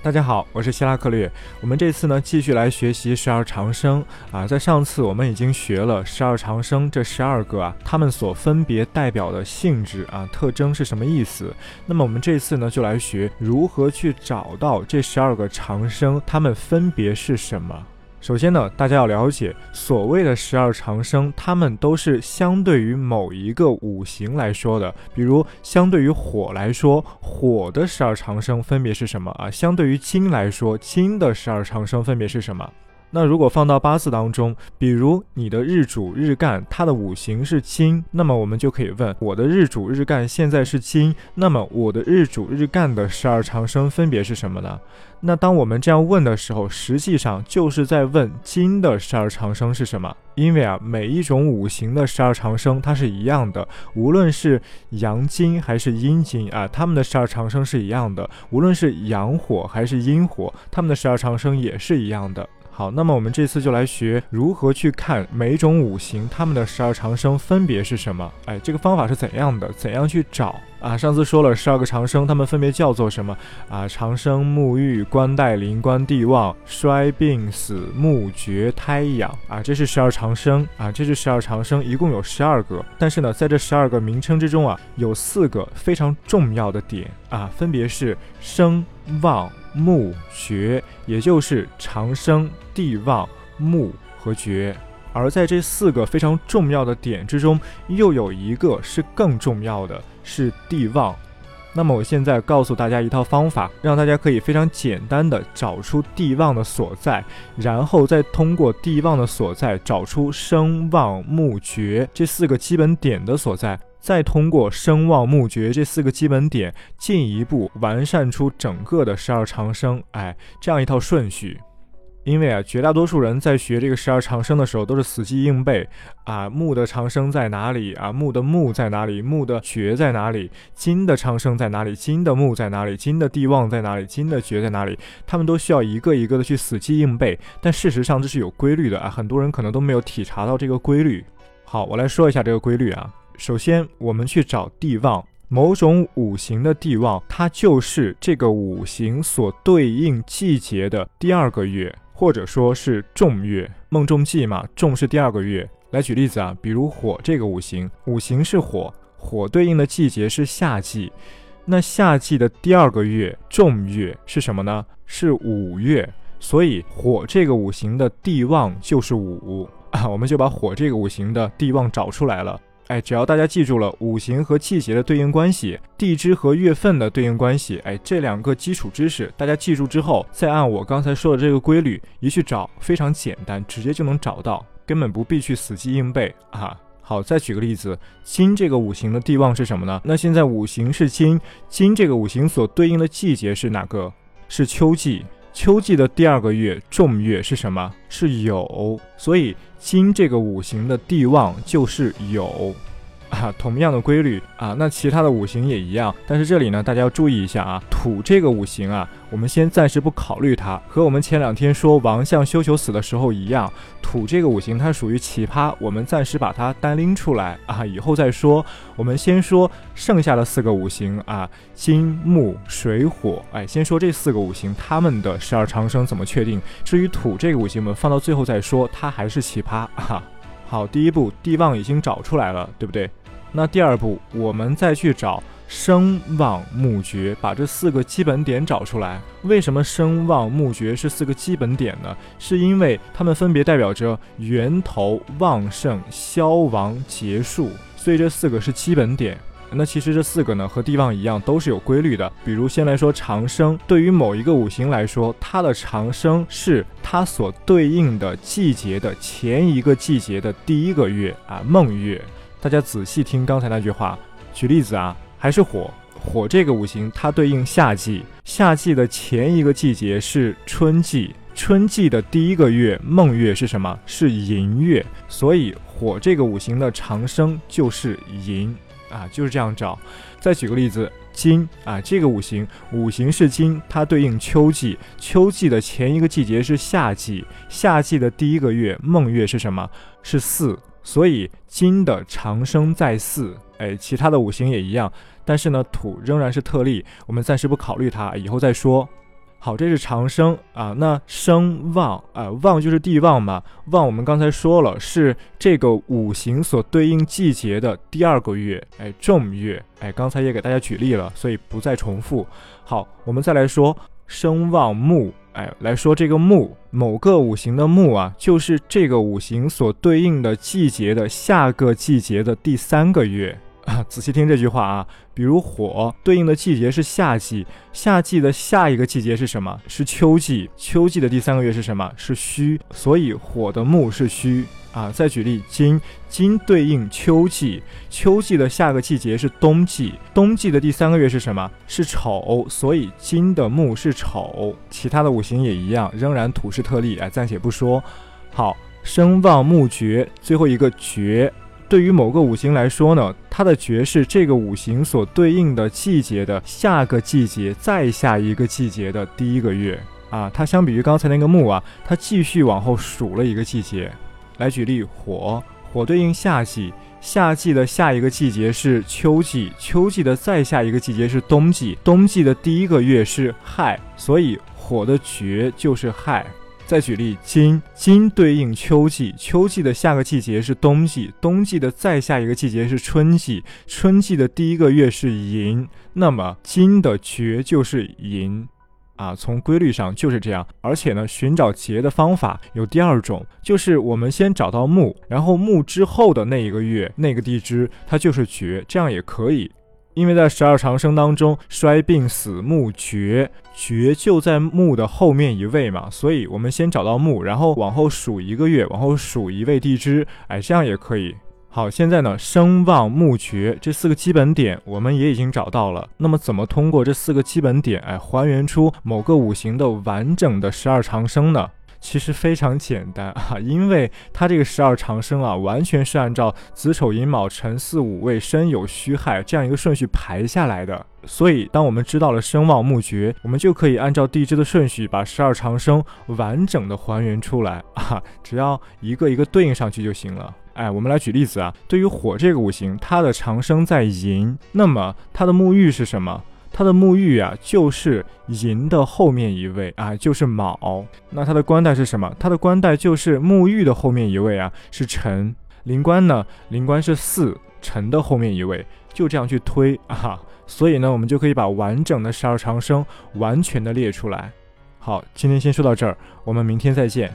大家好，我是希拉克略。我们这次呢继续来学习十二长生啊。在上次我们已经学了十二长生这十二个啊，他们所分别代表的性质啊、特征是什么意思。那么我们这次呢就来学如何去找到这十二个长生，他们分别是什么。首先呢，大家要了解，所谓的十二长生，它们都是相对于某一个五行来说的。比如，相对于火来说，火的十二长生分别是什么啊？相对于金来说，金的十二长生分别是什么？那如果放到八字当中，比如你的日主日干，它的五行是金，那么我们就可以问：我的日主日干现在是金，那么我的日主日干的十二长生分别是什么呢？那当我们这样问的时候，实际上就是在问金的十二长生是什么？因为啊，每一种五行的十二长生它是一样的，无论是阳金还是阴金啊，它们的十二长生是一样的；无论是阳火还是阴火，它们的十二长生也是一样的。好，那么我们这次就来学如何去看每种五行它们的十二长生分别是什么？哎，这个方法是怎样的？怎样去找啊？上次说了十二个长生，他们分别叫做什么啊？长生、沐浴、冠带、灵官、地旺、衰、病、死、木、绝、胎、养啊，这是十二长生啊，这是十二长生，一共有十二个。但是呢，在这十二个名称之中啊，有四个非常重要的点啊，分别是生、旺。木绝，也就是长生、地旺、木和绝。而在这四个非常重要的点之中，又有一个是更重要的，是地旺。那么我现在告诉大家一套方法，让大家可以非常简单的找出地旺的所在，然后再通过地旺的所在找出生、旺、木、绝这四个基本点的所在。再通过声望目觉这四个基本点，进一步完善出整个的十二长生，哎，这样一套顺序。因为啊，绝大多数人在学这个十二长生的时候，都是死记硬背啊，木的长生在哪里啊？木的木在哪里？木的绝在哪里？金的长生在哪里？金的木在哪里？金的地旺在哪里？金的绝在哪里？他们都需要一个一个的去死记硬背，但事实上这是有规律的啊，很多人可能都没有体察到这个规律。好，我来说一下这个规律啊。首先，我们去找地旺，某种五行的地旺，它就是这个五行所对应季节的第二个月，或者说是重月。孟仲季嘛，重是第二个月。来举例子啊，比如火这个五行，五行是火，火对应的季节是夏季，那夏季的第二个月重月是什么呢？是五月，所以火这个五行的地旺就是五啊，我们就把火这个五行的地旺找出来了。哎，只要大家记住了五行和季节的对应关系，地支和月份的对应关系，哎，这两个基础知识大家记住之后，再按我刚才说的这个规律一去找，非常简单，直接就能找到，根本不必去死记硬背啊。好，再举个例子，金这个五行的地旺是什么呢？那现在五行是金，金这个五行所对应的季节是哪个？是秋季。秋季的第二个月仲月是什么？是酉，所以金这个五行的地旺就是酉，啊，同样的规律啊，那其他的五行也一样，但是这里呢，大家要注意一下啊，土这个五行啊。我们先暂时不考虑它，和我们前两天说王相修求死的时候一样，土这个五行它属于奇葩，我们暂时把它单拎出来啊，以后再说。我们先说剩下的四个五行啊，金木水火，哎，先说这四个五行它们的十二长生怎么确定？至于土这个五行，我们放到最后再说，它还是奇葩啊。好，第一步地旺已经找出来了，对不对？那第二步我们再去找。声望目绝，把这四个基本点找出来。为什么声望目绝是四个基本点呢？是因为它们分别代表着源头、旺盛、消亡、结束，所以这四个是基本点。那其实这四个呢，和地旺一样，都是有规律的。比如先来说长生，对于某一个五行来说，它的长生是它所对应的季节的前一个季节的第一个月啊，孟月。大家仔细听刚才那句话，举例子啊。还是火，火这个五行它对应夏季，夏季的前一个季节是春季，春季的第一个月孟月是什么？是寅月，所以火这个五行的长生就是寅啊，就是这样找。再举个例子，金啊，这个五行五行是金，它对应秋季，秋季的前一个季节是夏季，夏季的第一个月孟月是什么？是巳，所以金的长生在巳。哎，其他的五行也一样，但是呢，土仍然是特例，我们暂时不考虑它，以后再说。好，这是长生啊。那生旺啊，旺就是地旺嘛。旺我们刚才说了，是这个五行所对应季节的第二个月，哎，正月。哎，刚才也给大家举例了，所以不再重复。好，我们再来说生旺木。哎，来说这个木，某个五行的木啊，就是这个五行所对应的季节的下个季节的第三个月。仔细听这句话啊，比如火对应的季节是夏季，夏季的下一个季节是什么？是秋季，秋季的第三个月是什么？是戌，所以火的木是戌啊。再举例，金，金对应秋季，秋季的下个季节是冬季，冬季的第三个月是什么？是丑，所以金的木是丑。其他的五行也一样，仍然土是特例，哎，暂且不说。好，生旺木绝，最后一个绝。对于某个五行来说呢，它的绝是这个五行所对应的季节的下个季节再下一个季节的第一个月啊。它相比于刚才那个木啊，它继续往后数了一个季节。来举例，火，火对应夏季，夏季的下一个季节是秋季，秋季的再下一个季节是冬季，冬季的第一个月是亥，所以火的绝就是亥。再举例，金金对应秋季，秋季的下个季节是冬季，冬季的再下一个季节是春季，春季的第一个月是寅，那么金的绝就是寅，啊，从规律上就是这样。而且呢，寻找节的方法有第二种，就是我们先找到木，然后木之后的那一个月那个地支它就是绝，这样也可以。因为在十二长生当中，衰病死木绝，绝就在木的后面一位嘛，所以我们先找到木，然后往后数一个月，往后数一位地支，哎，这样也可以。好，现在呢，生旺木绝这四个基本点我们也已经找到了。那么，怎么通过这四个基本点，哎，还原出某个五行的完整的十二长生呢？其实非常简单啊，因为它这个十二长生啊，完全是按照子丑寅卯辰巳午未申酉戌亥这样一个顺序排下来的。所以，当我们知道了生旺木绝，我们就可以按照地支的顺序把十二长生完整的还原出来啊，只要一个一个对应上去就行了。哎，我们来举例子啊，对于火这个五行，它的长生在寅，那么它的沐浴是什么？它的沐浴啊，就是寅的后面一位啊，就是卯。那它的官带是什么？它的官带就是沐浴的后面一位啊，是辰。临官呢？临官是巳，辰的后面一位，就这样去推啊。所以呢，我们就可以把完整的十二长生完全的列出来。好，今天先说到这儿，我们明天再见。